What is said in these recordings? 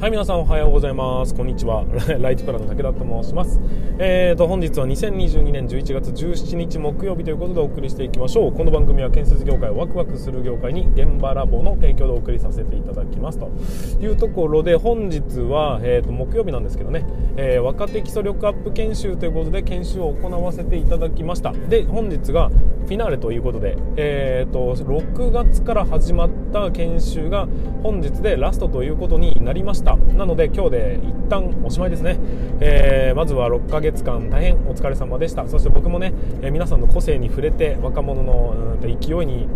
はい皆さんおはようございます。こんにちは。ライチプラの武田と申します。えーと本日は2022年11月17日木曜日ということでお送りしていきましょう。この番組は建設業界をワクワクする業界に現場ラボの提供でお送りさせていただきます。というところで本日は、えー、と木曜日なんですけどね、えー、若手基礎力アップ研修ということで研修を行わせていただきました。で本日がフィナーレということで、えーと、6月から始まった研修が本日でラストということになりました。なので今日で一旦おしまいですね、えー、まずは6ヶ月間大変お疲れ様でした。そして僕もね、えー、皆さんの個性に触れて若者の勢いに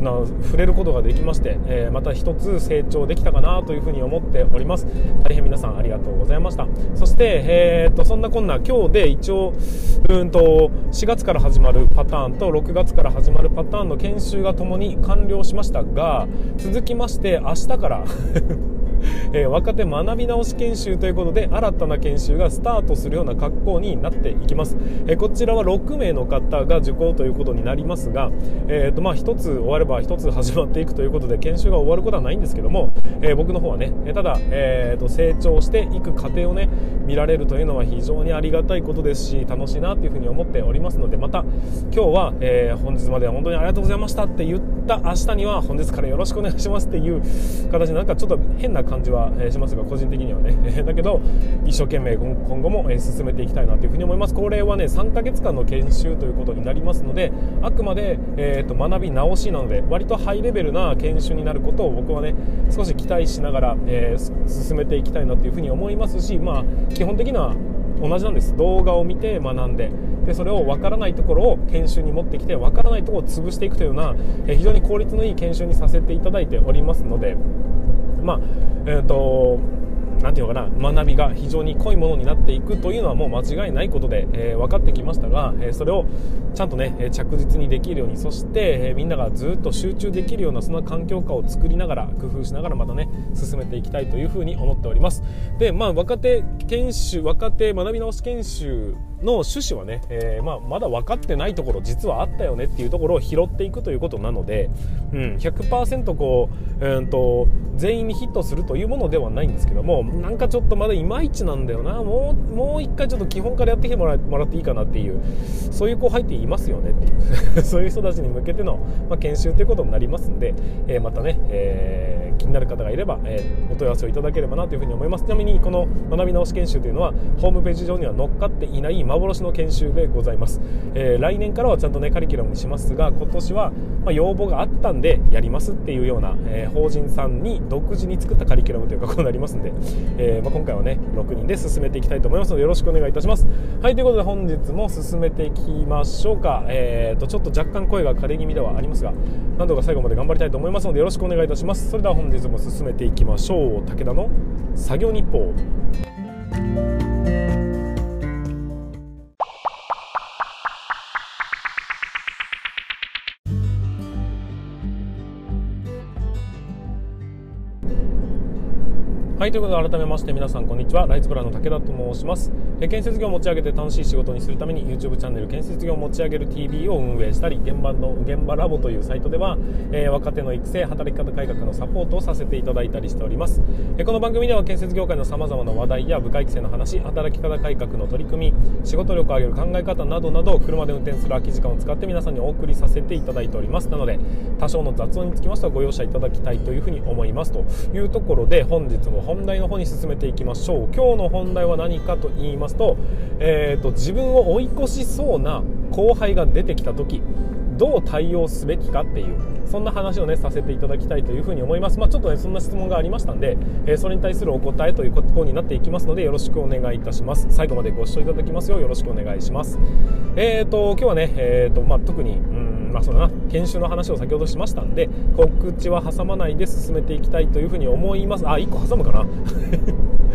な触れることができまして、えー、また一つ成長できたかなというふうに思っております。大変皆さんありがとうございました。そして、えー、とそんなこんな今日で一応うんと4月から始まるパターンと6月から始まるパターンの研修がともに完了しましたが続きまして明日から えー、若手学び直し研修ということで新たな研修がスタートするような格好になっていきます、えー、こちらは6名の方が受講ということになりますが、えーとまあ、1つ終われば1つ始まっていくということで研修が終わることはないんですけども、えー、僕の方はねただ、えーと、成長していく過程をね見られるというのは非常にありがたいことですし楽しいなというふうに思っておりますのでまた今日は、え、本日までは本当にありがとうございましたって言った明日には本日からよろしくお願いしますっていう形でなんかちょっと変な感じはしますが個人的にはね。だけど一生懸命今後も進めていきたいなというふうに思います。これはね3ヶ月間の研修ということになりますのであくまで、えーと、学び直しなので割とハイレベルな研修になることを僕はね少し期待しながら、えー、進めていきたいなというふうに思いますしまあ基本的には同じなんです。動画を見て学んででそれを分からないところを研修に持ってきて分からないところを潰していくというような、え非常に効率のいい研修にさせていただいておりますのでまあえーとなんていうのかな学びが非常に濃いものになっていくというのはもう間違いないことで、えー、分かってきましたが、えー、それをちゃんとね着実にできるようにそして、えー、みんながずっと集中できるようなそんな環境下を作りながら工夫しながらまたね進めていきたいというふうに思っております。でまあ若手研修若手学び直し研修の趣旨はね、えー、まあ、まだ分かってないところ実はあったよねっていうところを拾っていくということなので、うん、100%こう、えーと、全員にヒットするというものではないんですけどもなんかちょっとまだいまいちなんだよな。もうもう一回ちょっと基本からやってきてもらもらっていいかなっていうそういう後輩っていますよねっていう そういう人たちに向けての、まあ、研修ということになりますんで、えー、またね、えー、気になる方がいれば、えお問い合わせをいただければなというふうに思います。ちなみにこの学び直し研修というのはホームページ上には載っかっていない幻の研修でございます、えー、来年からはちゃんとねカリキュラムにしますが今年は、ま、要望があったんでやりますっていうような、えー、法人さんに独自に作ったカリキュラムというかこうなりますんで、えー、まあ、今回はね6人で進めていきたいと思いますのでよろしくお願いいたします。はいということで本日も進めていきましょうか。えーとちょっと若干声が枯れ気味ではありますが何度か最後まで頑張りたいと思いますのでよろしくお願いいたします。それでは本日も進めていきましょう。武田の作業日報。はいということで改めまして皆さんこんにちは。ライツブラの武田と申します。建設業を持ち上げて楽しい仕事にするために YouTube チャンネル建設業を持ち上げる TV を運営したり現場の現場ラボというサイトでは、えー、若手の育成働き方改革のサポートをさせていただいたりしております、え、この番組では建設業界のさまざまな話題や部下育成の話働き方改革の取り組み仕事力を上げる考え方などなど車で運転する空き時間を使って皆さんにお送りさせていただいております。なので多少の雑音につきましてはご容赦いただきたいというふうに思います。というところで本日も本題の方に進めていきましょう。今日の本題は何かと言いますと,、えーと、自分を追い越しそうな後輩が出てきた時どう対応すべきかっていうそんな話をねさせていただきたいというふうに思います。まあ、ちょっとねそんな質問がありましたんで、えー、それに対するお答えということになっていきますのでよろしくお願いいたします。最後までご視聴いただきますようよろしくお願いします。えーと今日はねえーとまあ、特にうんまあそうだな。研修の話を先ほどしましたんで告知は挟まないで進めていきたいというふうに思います。あ1個挟むかな。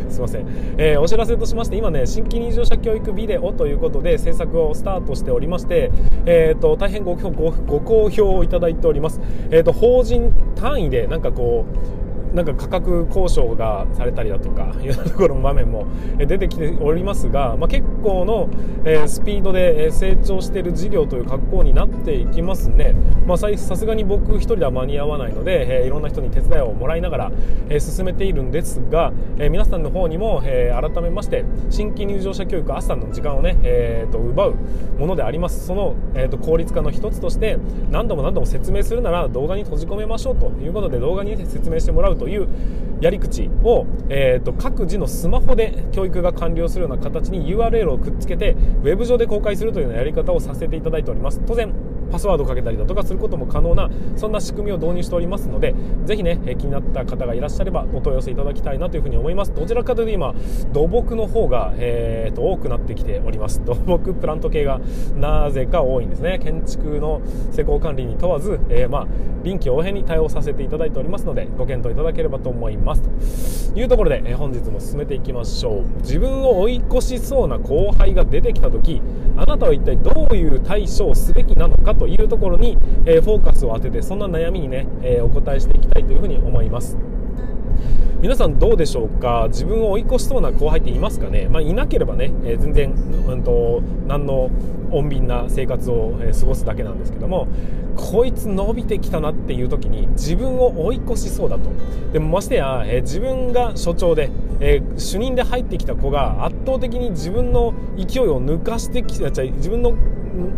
すいません、えー、お知らせとしまして今ね新規入場者教育ビデオということで制作をスタートしておりまして、えーと、大変ごごご好評をいただいております、えーと、法人単位でなんかこうなんか価格交渉がされたりだとか いうところの場面も出てきておりますが、まあ、結構の、スピードで成長している事業という格好になっていきますね、まあ、さすがに僕1人では間に合わないので、いろんな人に手伝いをもらいながら、進めているんですが、皆さんの方にも、改めまして新規入場者教育朝の時間をね、えー、と奪うものであります。その、えー、と効率化の一つとして何度も何度も説明するなら動画に閉じ込めましょうということで動画に、説明してもらうとというやり口を、えー、と各自のスマホで教育が完了するような形に URL をくっつけてウェブ上で公開するというようなやり方をさせていただいております。当然パスワードをかけたりだとかすることも可能なそんな仕組みを導入しておりますのでぜひね気になった方がいらっしゃればお問い合わせいただきたいなというふうに思います。どちらかというと今土木の方が、えー、と多くなってきております。土木プラント系がなぜか多いんですね。建築の施工管理に問わず、えー、まあ臨機応変に対応させていただいておりますのでご検討いただければと思います。というところで、えー、本日も進めていきましょう。自分を追い越しそうな後輩が出てきた時あなたは一体どういう対処をすべきなのかというところにえフォーカスを当ててそんな悩みにね、えお答えしていきたいというふうに思います。皆さんどうでしょうか？自分を追い越しそうな後輩っていますかね、まあ、いなければね、えー、全然、うんと、何の穏便な生活を、えー、過ごすだけなんですけどもこいつ伸びてきたなっていう時に自分を追い越しそうだと。でもましてや、えー、自分が所長で、え主任で入ってきた子が圧倒的に自分の勢いを抜かしてきた自分の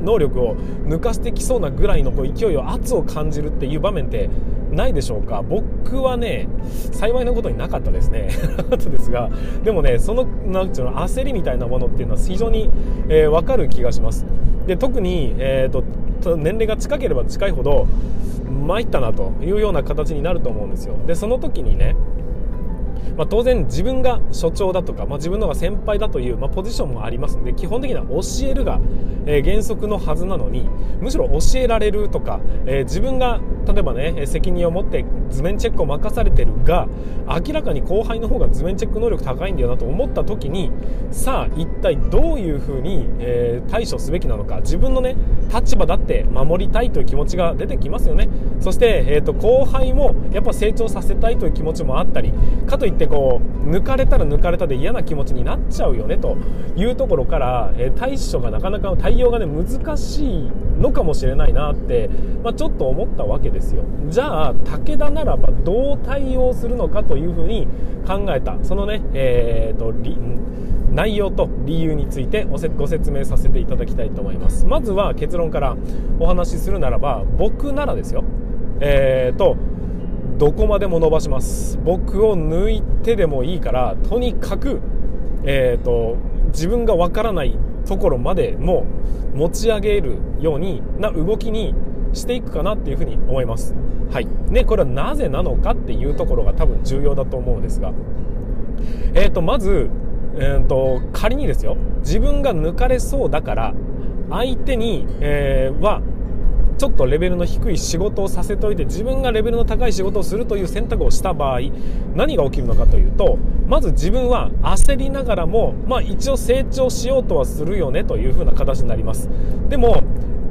能力を抜かしてきそうなぐらいのこう勢いを圧を感じるっていう場面ってないでしょうか？僕はね幸いなことになかったですね。ですがでもねそのなんていうの焦りみたいなものっていうのは非常に、えー、分かる気がします。で特に、えー、と年齢が近ければ近いほど参ったなというような形になると思うんですよ。でその時にねまあ、当然自分が所長だとか、まあ、自分のが先輩だという、まあ、ポジションもありますので基本的には教えるが、えー、原則のはずなのにむしろ教えられるとか、えー、自分が例えばね責任を持って図面チェックを任されてるが明らかに後輩の方が図面チェック能力高いんだよなと思った時にさあ一体どういうふうに、えー、対処すべきなのか自分のね立場だって守りたいという気持ちが出てきますよね。そして、えーと後輩もやっぱ成長させたいという気持ちもあったりかといってってこう抜かれたら抜かれたで嫌な気持ちになっちゃうよねというところから、え対処がなかなか対応がね難しいのかもしれないなって、まあ、ちょっと思ったわけですよ。じゃあ武田ならばどう対応するのかというふうに考えた。そのね、えーと、内容と理由についてご説明させていただきたいと思います。まずは結論からお話しするならば僕ならですよ。えーとどこまでも伸ばします僕を抜いてでもいいからとにかく、えーと、自分がわからないところまでも持ち上げるようにな動きにしていくかなっていうふうに思います。はい。ね、これはなぜなのかっていうところが多分重要だと思うんですが、えっ、ー、と、まず、えーと、仮にですよ、自分が抜かれそうだから、相手に、えー、はちょっとレベルの低い仕事をさせておいて自分がレベルの高い仕事をするという選択をした場合何が起きるのかというとまず自分は焦りながらも、まあ、一応成長しようとはするよねというふうな形になります。でも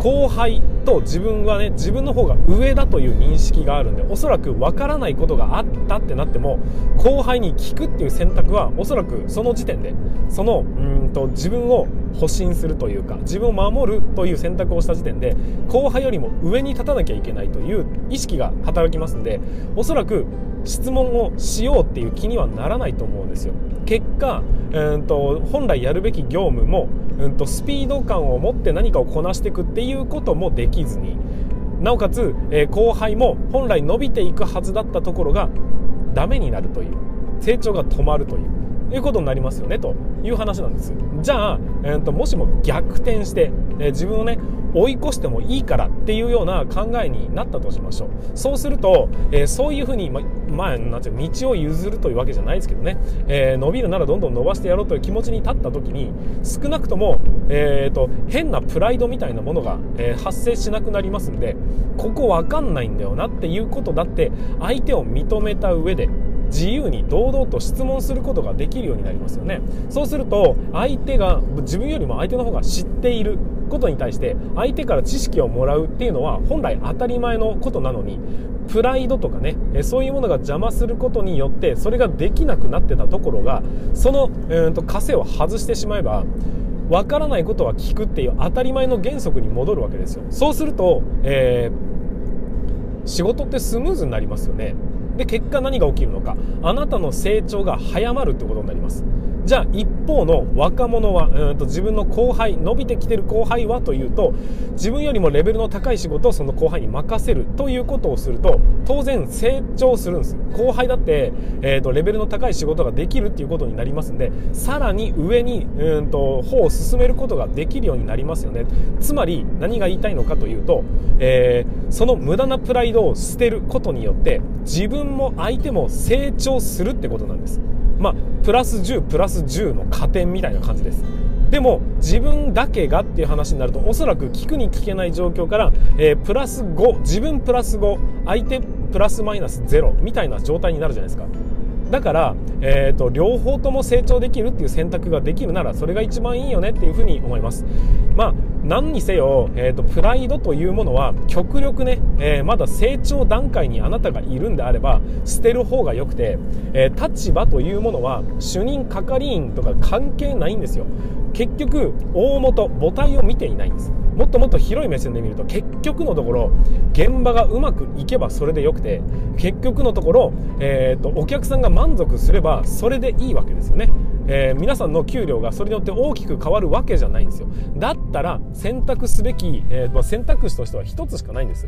後輩と自分はね自分の方が上だという認識があるんでおそらく分からないことがあったってなっても後輩に聞くっていう選択はおそらくその時点でそのうんと自分を保身するというか自分を守るという選択をした時点で後輩よりも上に立たなきゃいけないという意識が働きますんでおそらく質問をしようっていう気にはならないと思うんですよ。結果、うんと、本来やるべき業務も、うんと、スピード感を持って何かをこなしていくっていううこともできずになおかつ、え、後輩も本来伸びていくはずだったところがダメになるという成長が止まるという。いうことになりますよねという話なんです。じゃあ、えーと、もしも逆転して、えー、自分をね追い越してもいいからっていうような考えになったとしましょう。そうすると、えー、そういうふうに、ま、まあ、なんていう道を譲るというわけじゃないですけどね、えー、伸びるならどんどん伸ばしてやろうという気持ちに立った時に少なくとも、えーと、変なプライドみたいなものが、えー、発生しなくなりますんでここわかんないんだよなっていうことだって相手を認めた上で自由に堂々と質問することができるようになりますよね。そうすると相手が自分よりも相手の方が知っていることに対して相手から知識をもらうっていうのは本来当たり前のことなのにプライドとかねそういうものが邪魔することによってそれができなくなってたところがその、えーと、枷を外してしまえばわからないことは聞くっていう当たり前の原則に戻るわけですよ。そうすると、えー、仕事ってスムーズになりますよね。で結果何が起きるのか。あなたの成長が早まるってことになります。じゃあ一方の若者はうんと自分の後輩伸びてきてる後輩はというと自分よりもレベルの高い仕事をその後輩に任せるということをすると当然成長するんです後輩だって、えーと、レベルの高い仕事ができるっていうことになりますんでさらに上にうんと歩を進めることができるようになりますよね。つまり何が言いたいのかというと、えー、その無駄なプライドを捨てることによって自分も相手も成長するってことなんです。まあ、プラス10プラス10の加点みたいな感じです。でも自分だけがっていう話になるとおそらく聞くに聞けない状況から、えー、プラス5自分プラス5相手プラスマイナス0みたいな状態になるじゃないですか。だから、えーと、両方とも成長できるっていう選択ができるならそれが一番いいよねっていうふうに思います。まあ何にせよ、えーと、プライドというものは極力ね、えー、まだ成長段階にあなたがいるんであれば捨てる方がよくて、えー、立場というものは主任係員とか関係ないんですよ。結局大元母体を見ていないんです。もっともっと広い目線で見ると結局のところ現場がうまくいけばそれでよくて結局のところ、えーと、お客さんが満足すればそれでいいわけですよね、えー、皆さんの給料がそれによって大きく変わるわけじゃないんですよ。だったら選択すべき、えーと、選択肢としては1つしかないんです。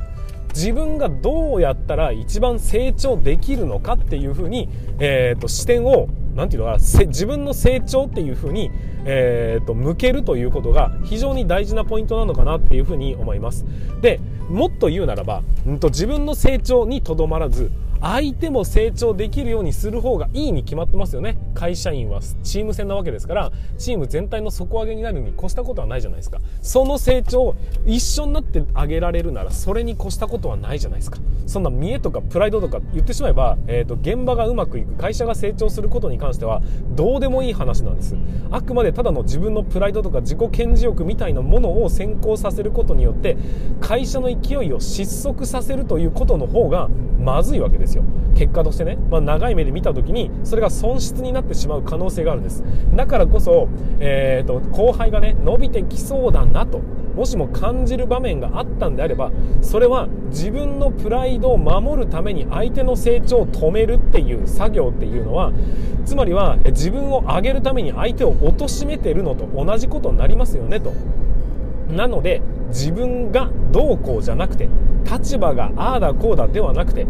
自分がどうやったら一番成長できるのかっていうふうに、えーと視点をなんていうのかな自分の成長っていうふうに、えーと、向けるということが非常に大事なポイントなのかなっていうふうに思います。でもっと言うならば、うんと、自分の成長にとどまらず相手も成長できるようにする方がいいに決まってますよね。会社員はチーム戦なわけですからチーム全体の底上げになるに越したことはないじゃないですか。その成長を一緒になってあげられるならそれに越したことはないじゃないですか。そんな見栄とかプライドとか言ってしまえば、えーと、現場がうまくいく会社が成長することに関してはどうでもいい話なんです。あくまでただの自分のプライドとか自己顕示欲みたいなものを先行させることによって会社の勢いを失速させるということの方がまずいわけですよ。結果としてね、まあ、長い目で見た時にそれが損失になってしまう可能性があるんです。だからこそ、えーと、後輩がね伸びてきそうだなともしも感じる場面があったんであればそれは自分のプライドを守るために相手の成長を止めるっていう作業っていうのはつまりは自分を上げるために相手を貶めてるのと同じことになりますよねと。なので自分がどうこうじゃなくて立場がああだこうだではなくて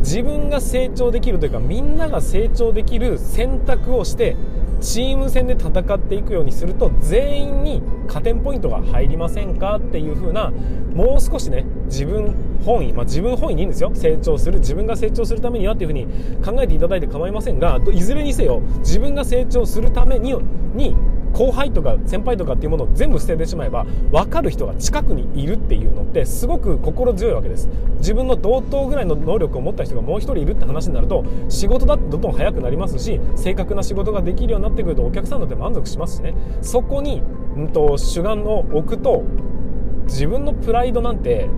自分が成長できるというかみんなが成長できる選択をしてチーム戦で戦っていくようにすると全員に加点ポイントが入りませんかっていう風なもう少しね自分本位、まあ、自分本位にいいんですよ成長する自分が成長するためにはっていう風に考えていただいて構いませんがいずれにせよ自分が成長するためにに後輩とか先輩とかっていうものを全部捨ててしまえば分かる人が近くにいるっていうのってすごく心強いわけです。自分の同等ぐらいの能力を持った人がもう1人いるって話になると仕事だってどんどん早くなりますし正確な仕事ができるようになってくるとお客さんだって満足しますしね。そこに、うんと、主眼を置くと自分のプライドなんて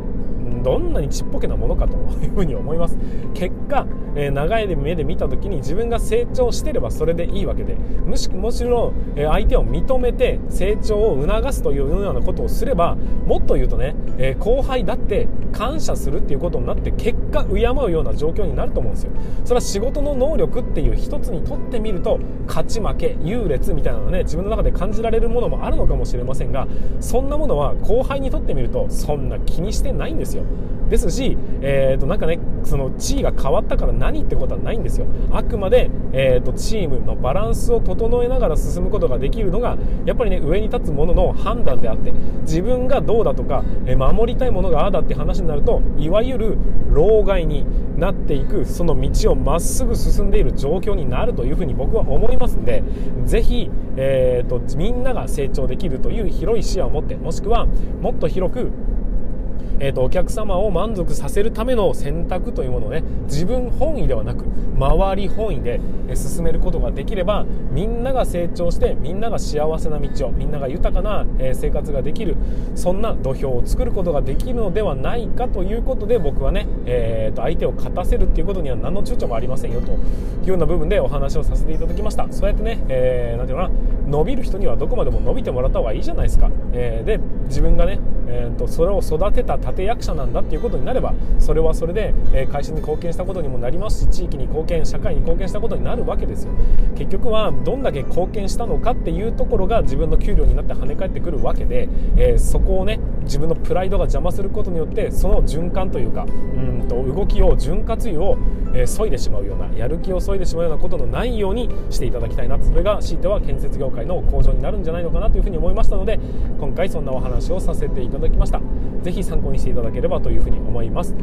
どんなにちっぽけなものかというふうに思います。結果、えー、長い目で見た時に自分が成長してればそれでいいわけでむしもちろん、えー、相手を認めて成長を促すというようなことをすればもっと言うとね、えー、後輩だって感謝するっていうことになって結果敬うような状況になると思うんですよ。それは仕事の能力っていう一つにとってみると勝ち負け優劣みたいなのね自分の中で感じられるものもあるのかもしれませんがそんなものは後輩にとってみるとそんな気にしてないんですよ。ですし、えー、となんかねその地位が変わったから何ってことはないんですよ。あくまで、えー、とチームのバランスを整えながら進むことができるのがやっぱりね上に立つものの判断であって自分がどうだとか、え、守りたいものがああだって話になるといわゆる老害になっていくその道をまっすぐ進んでいる状況になるというふうに僕は思いますんでぜひ、えーとみんなが成長できるという広い視野を持ってもしくはもっと広くえーと、お客様を満足させるための選択というものをね自分本位ではなく周り本位で進めることができればみんなが成長してみんなが幸せな道をみんなが豊かな生活ができるそんな土俵を作ることができるのではないかということで僕はね、えーと、相手を勝たせるっていうことには何の躊躇もありませんよというような部分でお話をさせていただきました。そうやってね、えー、ていうのかな伸びる人にはどこまでも伸びてもらった方がいいじゃないですか、えー、で自分がね、えーと、それを育てた立役者なんだっていうことになればそれはそれで、え会社に貢献したことにもなりますし地域に貢献社会に貢献したことになるわけですよ。結局はどんだけ貢献したのかっていうところが自分の給料になって跳ね返ってくるわけで、えー、そこをね自分のプライドが邪魔することによってその循環というかうんと動きを潤滑油を、え、削いでしまうようなやる気を削いでしまうようなことのないようにしていただきたいなそれが強いては建設業界の向上になるんじゃないのかなというふうに思いましたので今回そんなお話をさせていただきました。是非参考にしていただければというふうに思います。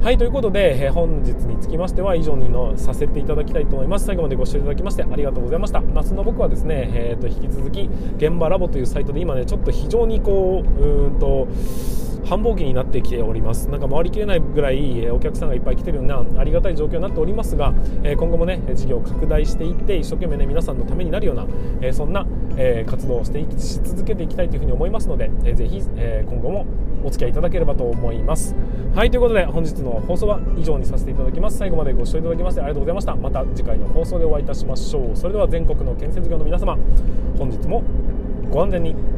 はいということで、え、本日につきましては以上にのさせていただきたいと思います。最後までご視聴いただきましてありがとうございました。夏の僕はですね、えー、と引き続き現場ラボというサイトで今ねちょっと非常にこううんと繁忙期になってきております。なんか回りきれないぐらいお客さんがいっぱい来てるようなありがたい状況になっておりますが今後もね事業を拡大していって一生懸命ね皆さんのためになるようなそんな活動をしていきし続けていきたいというふうに思いますのでぜひ今後もお付き合いいただければと思います。はいということで本日の放送は以上にさせていただきます。最後までご視聴いただきましてありがとうございました。また次回の放送でお会いいたしましょう。それでは全国の建設業の皆様本日もご安全に。